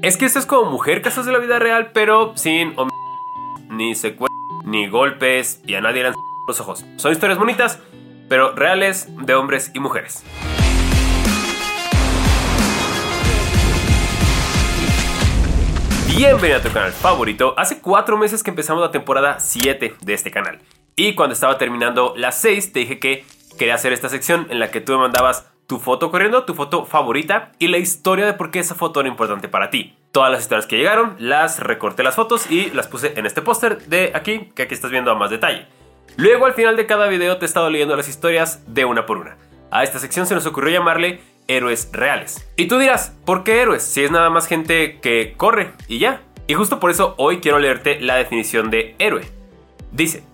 Es que esto es como mujer casos de la vida real, pero sin ni secuestros, ni golpes, y a nadie le han los ojos. Son historias bonitas, pero reales de hombres y mujeres. Bienvenido a tu canal favorito. Hace cuatro meses que empezamos la temporada 7 de este canal. Y cuando estaba terminando la 6, te dije que quería hacer esta sección en la que tú me mandabas tu foto corriendo, tu foto favorita y la historia de por qué esa foto era importante para ti. Todas las historias que llegaron, las recorté las fotos y las puse en este póster de aquí, que aquí estás viendo a más detalle. Luego al final de cada video te he estado leyendo las historias de una por una. A esta sección se nos ocurrió llamarle héroes reales. Y tú dirás, ¿por qué héroes? Si es nada más gente que corre y ya. Y justo por eso hoy quiero leerte la definición de héroe. Dice,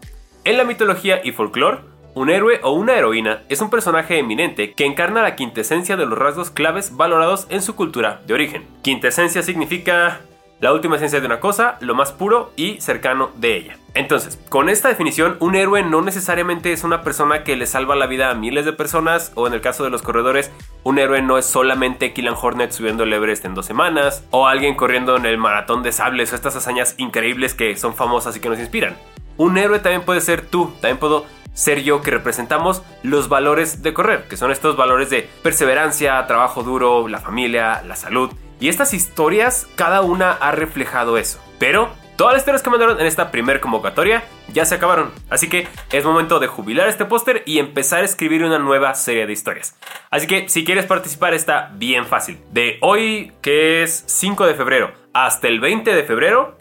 en la mitología y folclore, un héroe o una heroína es un personaje eminente que encarna la quintesencia de los rasgos claves valorados en su cultura de origen. Quintesencia significa la última esencia de una cosa, lo más puro y cercano de ella. Entonces, con esta definición, un héroe no necesariamente es una persona que le salva la vida a miles de personas, o en el caso de los corredores, un héroe no es solamente Killian Hornet subiendo el Everest en dos semanas, o alguien corriendo en el maratón de sables, o estas hazañas increíbles que son famosas y que nos inspiran. Un héroe también puede ser tú, también puedo ser yo que representamos los valores de correr, que son estos valores de perseverancia, trabajo duro, la familia, la salud. Y estas historias, cada una ha reflejado eso. Pero todas las historias que mandaron en esta primer convocatoria ya se acabaron. Así que es momento de jubilar este póster y empezar a escribir una nueva serie de historias. Así que si quieres participar está bien fácil. De hoy, que es 5 de febrero, hasta el 20 de febrero,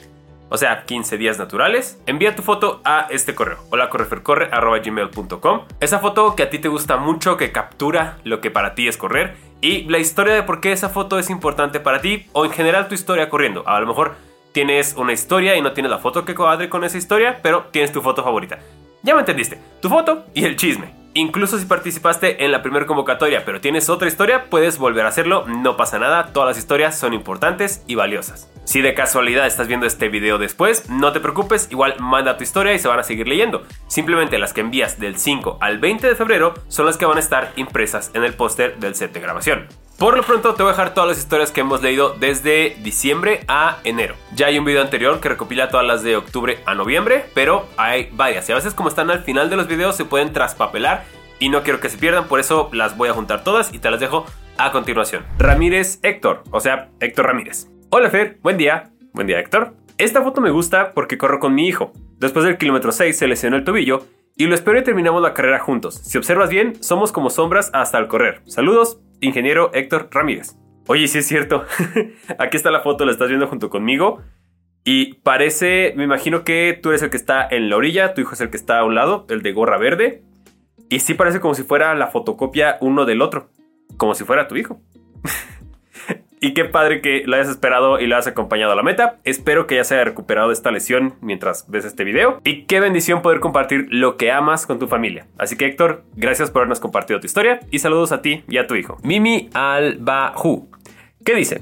o sea, 15 días naturales, envía tu foto a este correo, holacorrefercorre.gmail.com. Esa foto que a ti te gusta mucho, que captura lo que para ti es correr y la historia de por qué esa foto es importante para ti o en general tu historia corriendo. A lo mejor tienes una historia y no tienes la foto que cuadre con esa historia, pero tienes tu foto favorita. Ya me entendiste, tu foto y el chisme. Incluso si participaste en la primera convocatoria, pero tienes otra historia, puedes volver a hacerlo, no pasa nada, todas las historias son importantes y valiosas. Si de casualidad estás viendo este video después, no te preocupes, igual manda tu historia y se van a seguir leyendo. Simplemente las que envías del 5 al 20 de febrero son las que van a estar impresas en el póster del set de grabación. Por lo pronto te voy a dejar todas las historias que hemos leído desde diciembre a enero. Ya hay un video anterior que recopila todas las de octubre a noviembre, pero hay varias y a veces como están al final de los videos se pueden traspapelar y no quiero que se pierdan, por eso las voy a juntar todas y te las dejo a continuación. Ramírez Héctor, o sea, Héctor Ramírez. Hola Fer, buen día. Buen día Héctor. Esta foto me gusta porque corro con mi hijo. Después del kilómetro 6 se lesionó el tobillo y lo espero y terminamos la carrera juntos. Si observas bien, somos como sombras hasta el correr. Saludos, ingeniero Héctor Ramírez. Oye, sí es cierto. Aquí está la foto, la estás viendo junto conmigo. Y parece, me imagino que tú eres el que está en la orilla, tu hijo es el que está a un lado, el de gorra verde. Y sí parece como si fuera la fotocopia uno del otro, como si fuera tu hijo. Y qué padre que lo hayas esperado y lo hayas acompañado a la meta. Espero que ya se haya recuperado de esta lesión mientras ves este video. Y qué bendición poder compartir lo que amas con tu familia. Así que Héctor, gracias por habernos compartido tu historia y saludos a ti y a tu hijo. Mimi Albahu. ¿Qué dice?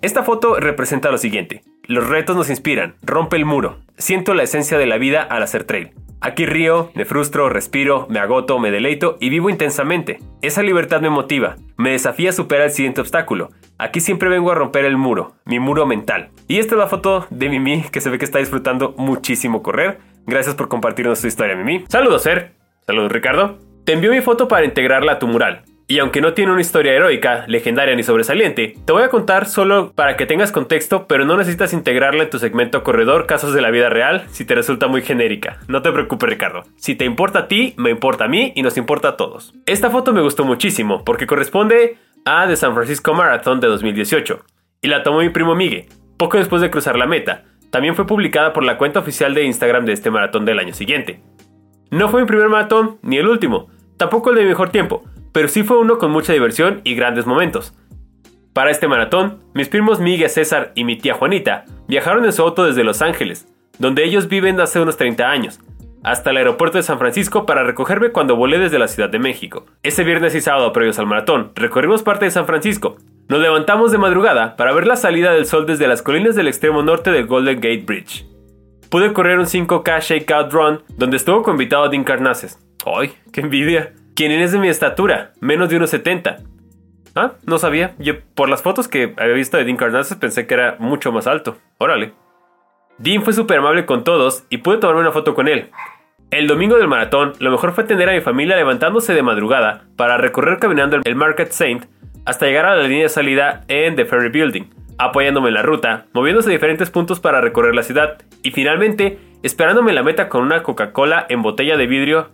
Esta foto representa lo siguiente. Los retos nos inspiran. Rompe el muro. Siento la esencia de la vida al hacer trail. Aquí río, me frustro, respiro, me agoto, me deleito y vivo intensamente. Esa libertad me motiva, me desafía a superar el siguiente obstáculo. Aquí siempre vengo a romper el muro, mi muro mental. Y esta es la foto de Mimi que se ve que está disfrutando muchísimo correr. Gracias por compartirnos tu historia, Mimi. Saludos, Ser. Saludos, Ricardo. Te envío mi foto para integrarla a tu mural. Y aunque no tiene una historia heroica, legendaria ni sobresaliente, te voy a contar solo para que tengas contexto, pero no necesitas integrarla en tu segmento corredor casos de la vida real si te resulta muy genérica. No te preocupes Ricardo. Si te importa a ti, me importa a mí y nos importa a todos. Esta foto me gustó muchísimo porque corresponde a The San Francisco Marathon de 2018 y la tomó mi primo Migue, poco después de cruzar la meta. También fue publicada por la cuenta oficial de Instagram de este maratón del año siguiente. No fue mi primer maratón ni el último, tampoco el de mejor tiempo, pero sí fue uno con mucha diversión y grandes momentos. Para este maratón, mis primos Miguel César y mi tía Juanita viajaron en su auto desde Los Ángeles, donde ellos viven hace unos 30 años, hasta el aeropuerto de San Francisco para recogerme cuando volé desde la Ciudad de México. Ese viernes y sábado previos al maratón, recorrimos parte de San Francisco. Nos levantamos de madrugada para ver la salida del sol desde las colinas del extremo norte del Golden Gate Bridge. Pude correr un 5K Shakeout Run donde estuvo convitado Dean Carnaces. ¡Ay, qué envidia! quien es de mi estatura, menos de unos 70. Ah, no sabía. Yo por las fotos que había visto de Dean Carnazes pensé que era mucho más alto. Órale. Dean fue súper amable con todos y pude tomarme una foto con él. El domingo del maratón, lo mejor fue tener a mi familia levantándose de madrugada para recorrer caminando el Market Saint hasta llegar a la línea de salida en The Ferry Building, apoyándome en la ruta, moviéndose a diferentes puntos para recorrer la ciudad y finalmente esperándome la meta con una Coca-Cola en botella de vidrio.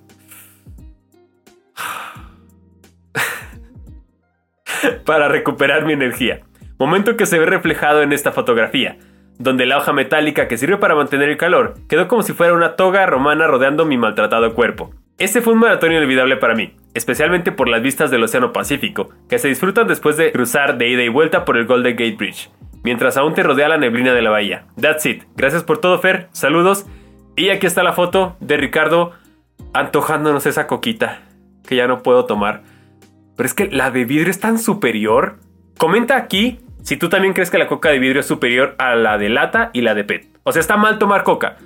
para recuperar mi energía. Momento que se ve reflejado en esta fotografía donde la hoja metálica que sirve para mantener el calor quedó como si fuera una toga romana rodeando mi maltratado cuerpo. Este fue un maratón inolvidable para mí, especialmente por las vistas del Océano Pacífico, que se disfrutan después de cruzar de ida y vuelta por el Golden Gate Bridge, mientras aún te rodea la neblina de la bahía. That's it. Gracias por todo, Fer. Saludos. Y aquí está la foto de Ricardo antojándonos esa coquita, que ya no puedo tomar. Pero es que la de vidrio es tan superior. Comenta aquí si tú también crees que la coca de vidrio es superior a la de lata y la de PET. O sea, está mal tomar coca,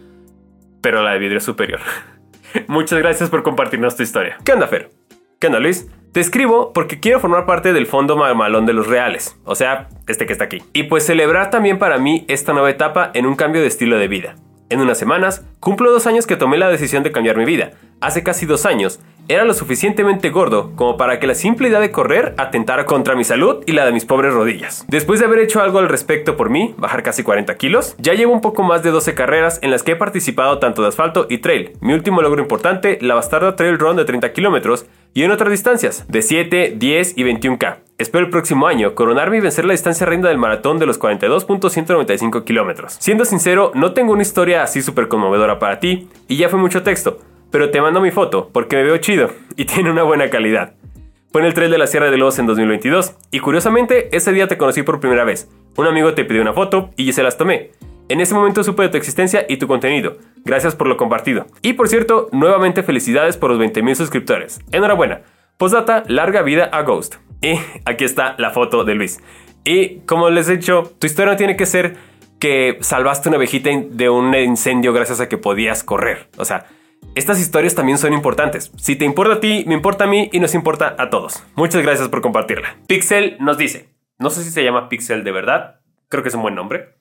pero la de vidrio es superior. Muchas gracias por compartirnos tu historia. ¿Qué onda, Fer? ¿Qué onda, Luis? Te escribo porque quiero formar parte del fondo malón de los reales, o sea, este que está aquí. Y pues celebrar también para mí esta nueva etapa en un cambio de estilo de vida. En unas semanas, cumplo dos años que tomé la decisión de cambiar mi vida. Hace casi dos años, era lo suficientemente gordo como para que la simple idea de correr atentara contra mi salud y la de mis pobres rodillas. Después de haber hecho algo al respecto por mí, bajar casi 40 kilos, ya llevo un poco más de 12 carreras en las que he participado tanto de asfalto y trail. Mi último logro importante, la bastarda Trail Run de 30 kilómetros, y en otras distancias, de 7, 10 y 21K. Espero el próximo año coronarme y vencer la distancia reina del maratón de los 42.195 kilómetros. Siendo sincero, no tengo una historia así súper conmovedora para ti, y ya fue mucho texto, pero te mando mi foto porque me veo chido y tiene una buena calidad. Fue en el trail de la Sierra de Los en 2022 y curiosamente ese día te conocí por primera vez. Un amigo te pidió una foto y yo se las tomé. En ese momento supe de tu existencia y tu contenido. Gracias por lo compartido. Y por cierto, nuevamente felicidades por los 20.000 suscriptores. Enhorabuena. Postdata, larga vida a Ghost. Y aquí está la foto de Luis. Y como les he dicho, tu historia no tiene que ser que salvaste una abejita de un incendio gracias a que podías correr. O sea, estas historias también son importantes. Si te importa a ti, me importa a mí y nos importa a todos. Muchas gracias por compartirla. Pixel nos dice, no sé si se llama Pixel de verdad, creo que es un buen nombre.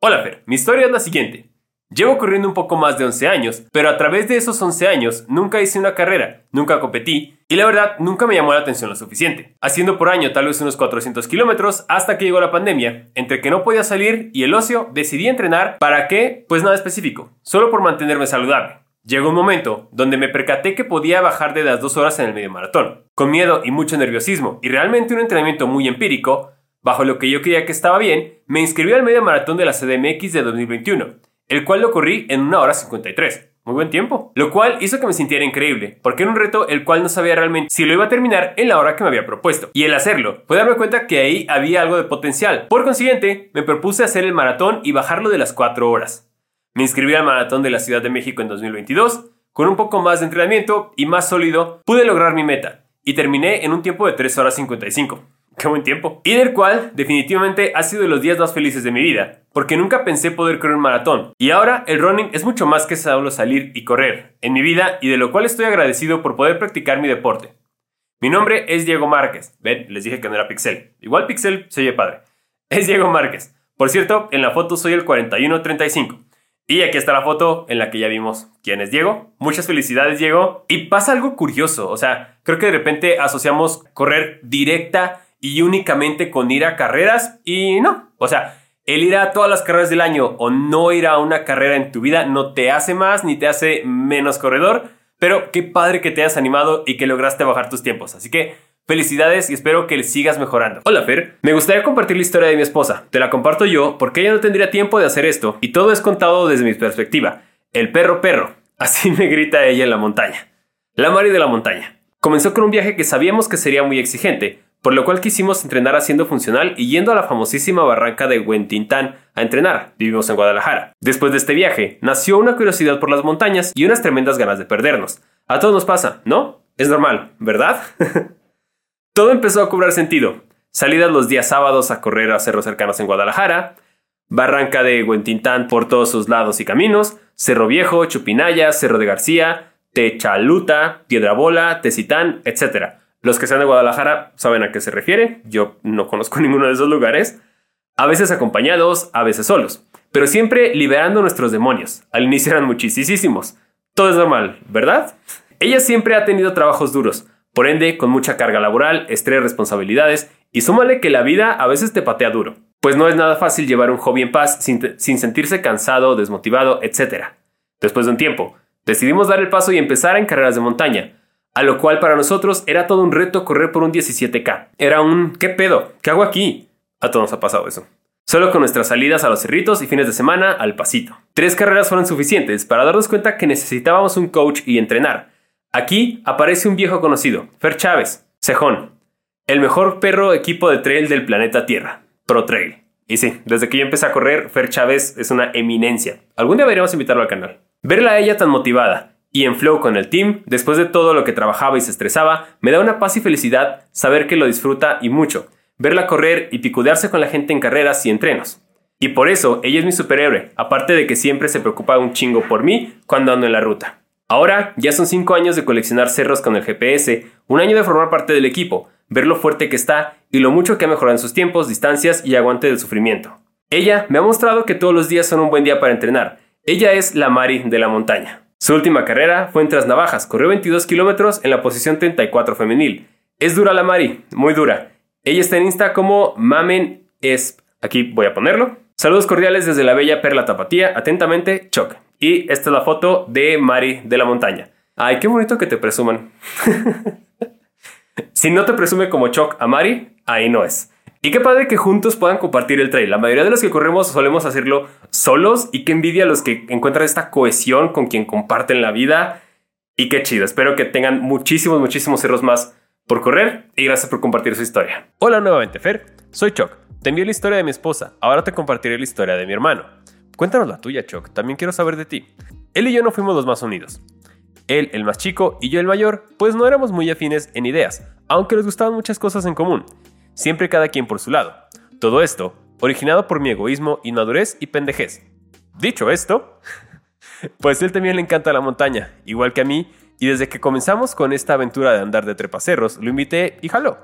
Hola Fer, mi historia es la siguiente. Llevo corriendo un poco más de 11 años, pero a través de esos 11 años nunca hice una carrera, nunca competí y la verdad nunca me llamó la atención lo suficiente. Haciendo por año tal vez unos 400 kilómetros hasta que llegó la pandemia, entre que no podía salir y el ocio decidí entrenar para qué, pues nada específico, solo por mantenerme saludable. Llegó un momento donde me percaté que podía bajar de las dos horas en el medio maratón, con miedo y mucho nerviosismo, y realmente un entrenamiento muy empírico, bajo lo que yo creía que estaba bien, me inscribí al medio maratón de la CDMX de 2021, el cual lo corrí en una hora 53. Muy buen tiempo. Lo cual hizo que me sintiera increíble, porque era un reto el cual no sabía realmente si lo iba a terminar en la hora que me había propuesto. Y el hacerlo, fue darme cuenta que ahí había algo de potencial. Por consiguiente, me propuse hacer el maratón y bajarlo de las 4 horas. Me inscribí al Maratón de la Ciudad de México en 2022. Con un poco más de entrenamiento y más sólido, pude lograr mi meta y terminé en un tiempo de 3 horas 55. Qué buen tiempo. Y del cual definitivamente ha sido de los días más felices de mi vida, porque nunca pensé poder correr un maratón. Y ahora el running es mucho más que solo salir y correr en mi vida y de lo cual estoy agradecido por poder practicar mi deporte. Mi nombre es Diego Márquez. Ven, les dije que no era Pixel. Igual Pixel se oye padre. Es Diego Márquez. Por cierto, en la foto soy el 4135. Y aquí está la foto en la que ya vimos quién es Diego. Muchas felicidades, Diego. Y pasa algo curioso, o sea, creo que de repente asociamos correr directa y únicamente con ir a carreras y no. O sea, el ir a todas las carreras del año o no ir a una carrera en tu vida no te hace más ni te hace menos corredor, pero qué padre que te hayas animado y que lograste bajar tus tiempos. Así que Felicidades y espero que sigas mejorando. Hola Fer, me gustaría compartir la historia de mi esposa. Te la comparto yo porque ella no tendría tiempo de hacer esto y todo es contado desde mi perspectiva. El perro perro. Así me grita ella en la montaña. La Mari de la montaña. Comenzó con un viaje que sabíamos que sería muy exigente, por lo cual quisimos entrenar haciendo funcional y yendo a la famosísima barranca de Huentintán a entrenar. Vivimos en Guadalajara. Después de este viaje, nació una curiosidad por las montañas y unas tremendas ganas de perdernos. A todos nos pasa, ¿no? Es normal, ¿verdad? Todo empezó a cobrar sentido. Salidas los días sábados a correr a cerros cercanos en Guadalajara, Barranca de Huentintán por todos sus lados y caminos, Cerro Viejo, Chupinaya, Cerro de García, Techaluta, Piedra Bola, Tecitán, etc. Los que sean de Guadalajara saben a qué se refiere, yo no conozco ninguno de esos lugares, a veces acompañados, a veces solos, pero siempre liberando nuestros demonios. Al inicio eran muchísimos. Todo es normal, ¿verdad? Ella siempre ha tenido trabajos duros, por ende con mucha carga laboral, estrés, responsabilidades, y súmale que la vida a veces te patea duro, pues no es nada fácil llevar un hobby en paz sin, sin sentirse cansado, desmotivado, etc. Después de un tiempo, decidimos dar el paso y empezar en carreras de montaña, a lo cual para nosotros era todo un reto correr por un 17K. Era un ¿qué pedo? ¿Qué hago aquí? A todos nos ha pasado eso. Solo con nuestras salidas a los cerritos y fines de semana al pasito. Tres carreras fueron suficientes para darnos cuenta que necesitábamos un coach y entrenar. Aquí aparece un viejo conocido, Fer Chávez, Cejón, el mejor perro equipo de trail del planeta Tierra, Pro Trail. Y sí, desde que yo empecé a correr, Fer Chávez es una eminencia. Algún día deberíamos invitarlo al canal. Verla a ella tan motivada y en flow con el team, después de todo lo que trabajaba y se estresaba, me da una paz y felicidad saber que lo disfruta y mucho verla correr y picudearse con la gente en carreras y entrenos. Y por eso ella es mi superhéroe, aparte de que siempre se preocupa un chingo por mí cuando ando en la ruta. Ahora ya son 5 años de coleccionar cerros con el GPS, un año de formar parte del equipo, ver lo fuerte que está y lo mucho que ha mejorado en sus tiempos, distancias y aguante del sufrimiento. Ella me ha mostrado que todos los días son un buen día para entrenar. Ella es la Mari de la montaña. Su última carrera fue en Trasnavajas, corrió 22 kilómetros en la posición 34 femenil. Es dura la Mari, muy dura, ella está en Insta como Mamen Aquí voy a ponerlo. Saludos cordiales desde la bella Perla Tapatía. Atentamente, Choc. Y esta es la foto de Mari de la montaña. Ay, qué bonito que te presuman. si no te presume como Choc a Mari, ahí no es. Y qué padre que juntos puedan compartir el trail. La mayoría de los que corremos solemos hacerlo solos y qué envidia los que encuentran esta cohesión con quien comparten la vida. Y qué chido. Espero que tengan muchísimos, muchísimos cerros más por correr y gracias por compartir su historia. Hola nuevamente, Fer. Soy Choc. Te envié la historia de mi esposa. Ahora te compartiré la historia de mi hermano. Cuéntanos la tuya, Choc. También quiero saber de ti. Él y yo no fuimos los más unidos. Él, el más chico, y yo, el mayor, pues no éramos muy afines en ideas, aunque nos gustaban muchas cosas en común. Siempre cada quien por su lado. Todo esto, originado por mi egoísmo, inmadurez y pendejez. Dicho esto, pues él también le encanta la montaña, igual que a mí, y desde que comenzamos con esta aventura de andar de trepacerros, lo invité y jaló.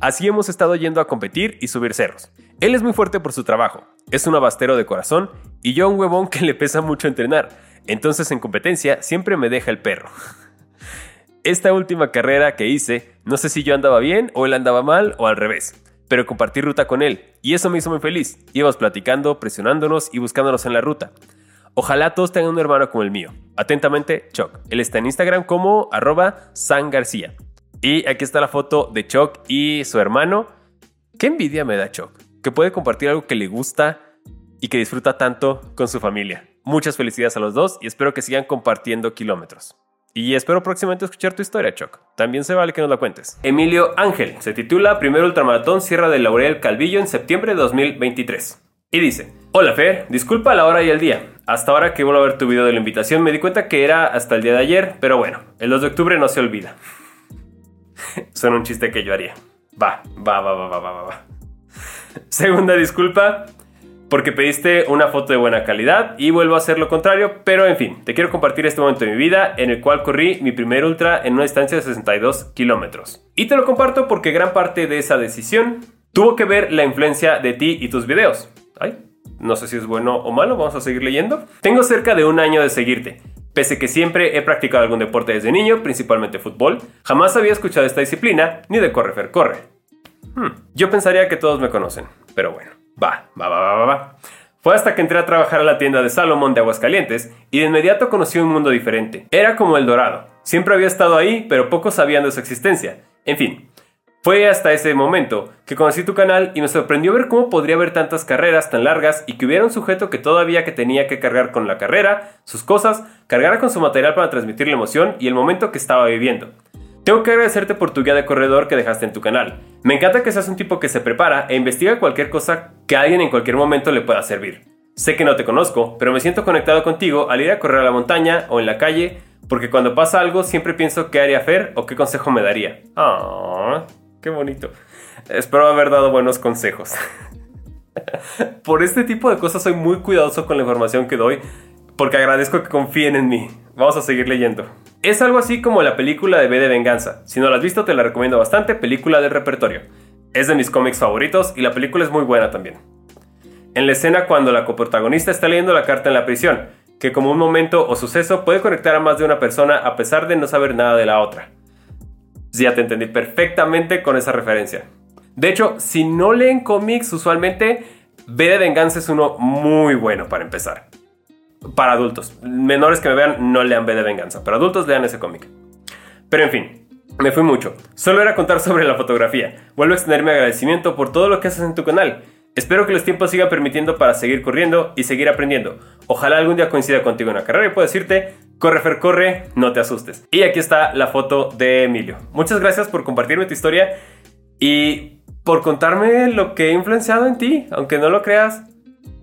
Así hemos estado yendo a competir y subir cerros. Él es muy fuerte por su trabajo, es un abastero de corazón y yo un huevón que le pesa mucho entrenar. Entonces en competencia siempre me deja el perro. Esta última carrera que hice, no sé si yo andaba bien o él andaba mal o al revés, pero compartí ruta con él y eso me hizo muy feliz. Íbamos platicando, presionándonos y buscándonos en la ruta. Ojalá todos tengan un hermano como el mío. Atentamente, Choc. Él está en Instagram como arroba San García. Y aquí está la foto de Choc y su hermano. Qué envidia me da Choc, que puede compartir algo que le gusta y que disfruta tanto con su familia. Muchas felicidades a los dos y espero que sigan compartiendo kilómetros. Y espero próximamente escuchar tu historia, Choc. También se vale que nos la cuentes. Emilio Ángel se titula Primer Ultramaratón Sierra del Laurel Calvillo en septiembre de 2023. Y dice, Hola Fer, disculpa la hora y el día. Hasta ahora que vuelvo a ver tu video de la invitación me di cuenta que era hasta el día de ayer, pero bueno, el 2 de octubre no se olvida. Suena un chiste que yo haría. Va, va, va, va, va, va, va. Segunda disculpa, porque pediste una foto de buena calidad y vuelvo a hacer lo contrario, pero en fin, te quiero compartir este momento de mi vida en el cual corrí mi primer ultra en una distancia de 62 kilómetros. Y te lo comparto porque gran parte de esa decisión tuvo que ver la influencia de ti y tus videos. Ay, no sé si es bueno o malo, vamos a seguir leyendo. Tengo cerca de un año de seguirte. Pese que siempre he practicado algún deporte desde niño, principalmente fútbol, jamás había escuchado esta disciplina ni de corre fer corre. Hmm, yo pensaría que todos me conocen, pero bueno, va, va, va, va, va. Fue hasta que entré a trabajar a la tienda de Salomón de Aguascalientes y de inmediato conocí un mundo diferente. Era como el dorado. Siempre había estado ahí, pero pocos sabían de su existencia. En fin, fue hasta ese momento que conocí tu canal y me sorprendió ver cómo podría haber tantas carreras tan largas y que hubiera un sujeto que todavía que tenía que cargar con la carrera, sus cosas, cargara con su material para transmitir la emoción y el momento que estaba viviendo. Tengo que agradecerte por tu guía de corredor que dejaste en tu canal. Me encanta que seas un tipo que se prepara e investiga cualquier cosa que alguien en cualquier momento le pueda servir. Sé que no te conozco, pero me siento conectado contigo al ir a correr a la montaña o en la calle, porque cuando pasa algo siempre pienso qué haría hacer o qué consejo me daría. Ah. Qué bonito. Espero haber dado buenos consejos. Por este tipo de cosas soy muy cuidadoso con la información que doy porque agradezco que confíen en mí. Vamos a seguir leyendo. Es algo así como la película de B de Venganza. Si no la has visto, te la recomiendo bastante. Película del repertorio. Es de mis cómics favoritos y la película es muy buena también. En la escena cuando la coprotagonista está leyendo la carta en la prisión, que como un momento o suceso puede conectar a más de una persona a pesar de no saber nada de la otra. Ya te entendí perfectamente con esa referencia. De hecho, si no leen cómics usualmente, B de Venganza es uno muy bueno para empezar. Para adultos. Menores que me vean, no lean B de Venganza, pero adultos lean ese cómic. Pero en fin, me fui mucho. Solo era contar sobre la fotografía. Vuelvo a extender mi agradecimiento por todo lo que haces en tu canal. Espero que los tiempos sigan permitiendo para seguir corriendo y seguir aprendiendo. Ojalá algún día coincida contigo en la carrera y pueda decirte, corre Fer, corre, no te asustes. Y aquí está la foto de Emilio. Muchas gracias por compartirme tu historia y por contarme lo que he influenciado en ti, aunque no lo creas.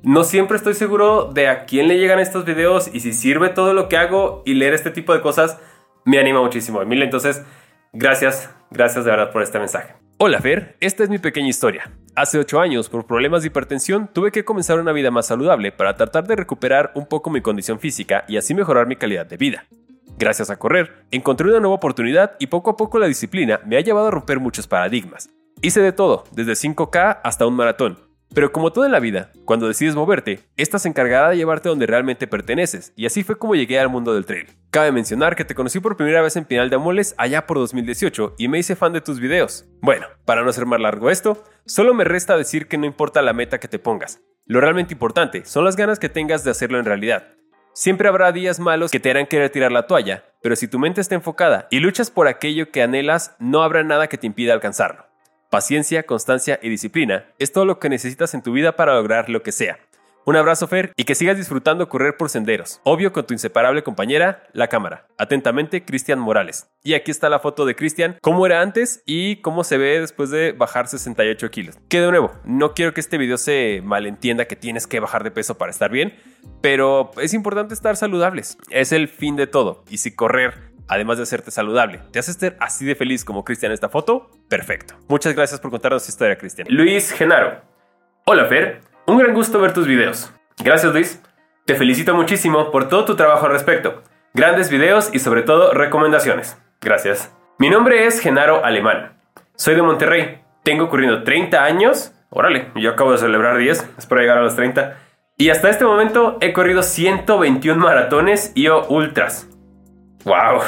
No siempre estoy seguro de a quién le llegan estos videos y si sirve todo lo que hago y leer este tipo de cosas me anima muchísimo, Emilio. Entonces, gracias, gracias de verdad por este mensaje. Hola Fer, esta es mi pequeña historia. Hace 8 años, por problemas de hipertensión, tuve que comenzar una vida más saludable para tratar de recuperar un poco mi condición física y así mejorar mi calidad de vida. Gracias a correr, encontré una nueva oportunidad y poco a poco la disciplina me ha llevado a romper muchos paradigmas. Hice de todo, desde 5K hasta un maratón, pero como todo en la vida, cuando decides moverte, esta se encargará de llevarte donde realmente perteneces, y así fue como llegué al mundo del trail. Cabe mencionar que te conocí por primera vez en Pinal de Amoles allá por 2018 y me hice fan de tus videos. Bueno, para no hacer más largo esto, solo me resta decir que no importa la meta que te pongas. Lo realmente importante son las ganas que tengas de hacerlo en realidad. Siempre habrá días malos que te harán querer tirar la toalla, pero si tu mente está enfocada y luchas por aquello que anhelas, no habrá nada que te impida alcanzarlo. Paciencia, constancia y disciplina es todo lo que necesitas en tu vida para lograr lo que sea. Un abrazo Fer y que sigas disfrutando correr por senderos. Obvio con tu inseparable compañera, la cámara. Atentamente, Cristian Morales. Y aquí está la foto de Cristian, cómo era antes y cómo se ve después de bajar 68 kilos. Que de nuevo, no quiero que este video se malentienda que tienes que bajar de peso para estar bien, pero es importante estar saludables. Es el fin de todo. Y si correr además de hacerte saludable, te hace estar así de feliz como Cristian en esta foto, perfecto. Muchas gracias por contarnos esta historia, Cristian. Luis Genaro. Hola, Fer. Un gran gusto ver tus videos. Gracias, Luis. Te felicito muchísimo por todo tu trabajo al respecto. Grandes videos y sobre todo recomendaciones. Gracias. Mi nombre es Genaro Alemán. Soy de Monterrey. Tengo corriendo 30 años. Órale, yo acabo de celebrar 10. Espero llegar a los 30. Y hasta este momento he corrido 121 maratones y o ultras. ¡Wow!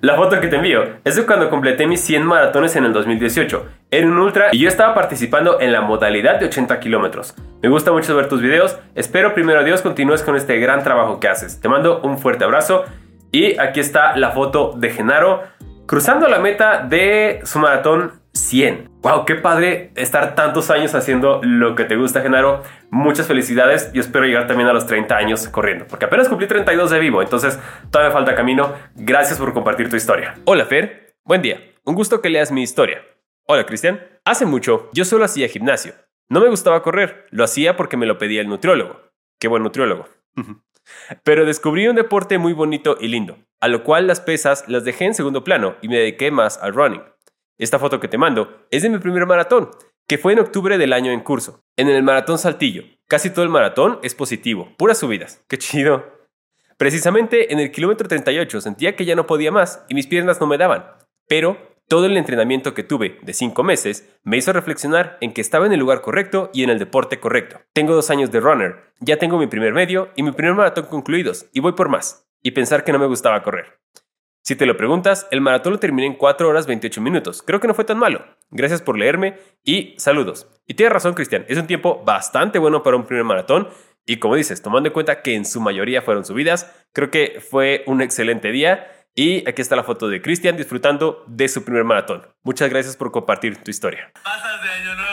La foto que te envío es de cuando completé mis 100 maratones en el 2018. Era un ultra y yo estaba participando en la modalidad de 80 kilómetros. Me gusta mucho ver tus videos. Espero primero Dios continúes con este gran trabajo que haces. Te mando un fuerte abrazo. Y aquí está la foto de Genaro cruzando la meta de su maratón 100. ¡Wow! ¡Qué padre estar tantos años haciendo lo que te gusta, Genaro! Muchas felicidades. y espero llegar también a los 30 años corriendo, porque apenas cumplí 32 de vivo, entonces todavía falta camino. Gracias por compartir tu historia. Hola, Fer. Buen día. Un gusto que leas mi historia. Hola, Cristian. Hace mucho yo solo hacía gimnasio. No me gustaba correr, lo hacía porque me lo pedía el nutriólogo. Qué buen nutriólogo. Pero descubrí un deporte muy bonito y lindo, a lo cual las pesas las dejé en segundo plano y me dediqué más al running. Esta foto que te mando es de mi primer maratón, que fue en octubre del año en curso. En el maratón Saltillo. Casi todo el maratón es positivo, puras subidas. ¡Qué chido! Precisamente en el kilómetro 38 sentía que ya no podía más y mis piernas no me daban. Pero todo el entrenamiento que tuve de 5 meses me hizo reflexionar en que estaba en el lugar correcto y en el deporte correcto. Tengo dos años de runner, ya tengo mi primer medio y mi primer maratón concluidos y voy por más. Y pensar que no me gustaba correr. Si te lo preguntas, el maratón lo terminé en 4 horas 28 minutos. Creo que no fue tan malo. Gracias por leerme y saludos. Y tienes razón, Cristian, es un tiempo bastante bueno para un primer maratón. Y como dices, tomando en cuenta que en su mayoría fueron subidas, creo que fue un excelente día. Y aquí está la foto de Cristian disfrutando de su primer maratón. Muchas gracias por compartir tu historia. Pasas de año nuevo.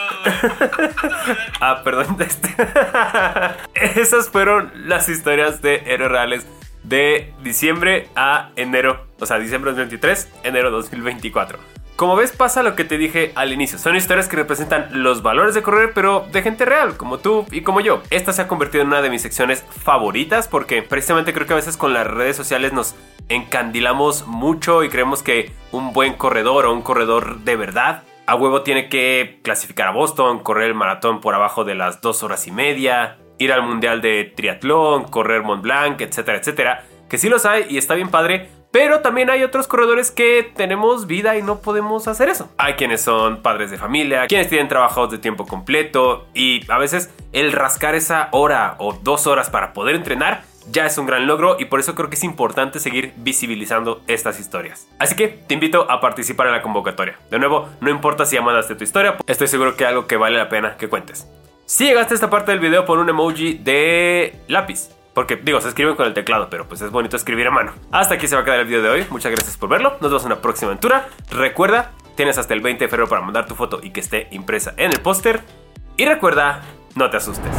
ah, perdón. Este. Esas fueron las historias de héroes reales de diciembre a enero, o sea, diciembre 2023, enero 2024. Como ves, pasa lo que te dije al inicio. Son historias que representan los valores de correr, pero de gente real, como tú y como yo. Esta se ha convertido en una de mis secciones favoritas porque precisamente creo que a veces con las redes sociales nos encandilamos mucho y creemos que un buen corredor o un corredor de verdad a huevo tiene que clasificar a Boston, correr el maratón por abajo de las dos horas y media, ir al mundial de triatlón, correr Mont Blanc, etcétera, etcétera. Que sí los hay y está bien padre, pero también hay otros corredores que tenemos vida y no podemos hacer eso. Hay quienes son padres de familia, quienes tienen trabajos de tiempo completo y a veces el rascar esa hora o dos horas para poder entrenar ya es un gran logro y por eso creo que es importante seguir visibilizando estas historias. Así que te invito a participar en la convocatoria. De nuevo, no importa si ya mandaste tu historia, estoy seguro que es algo que vale la pena que cuentes. Si llegaste a esta parte del video, pon un emoji de lápiz. Porque digo, se escriben con el teclado, pero pues es bonito escribir a mano. Hasta aquí se va a quedar el video de hoy. Muchas gracias por verlo. Nos vemos en una próxima aventura. Recuerda, tienes hasta el 20 de febrero para mandar tu foto y que esté impresa en el póster. Y recuerda, no te asustes.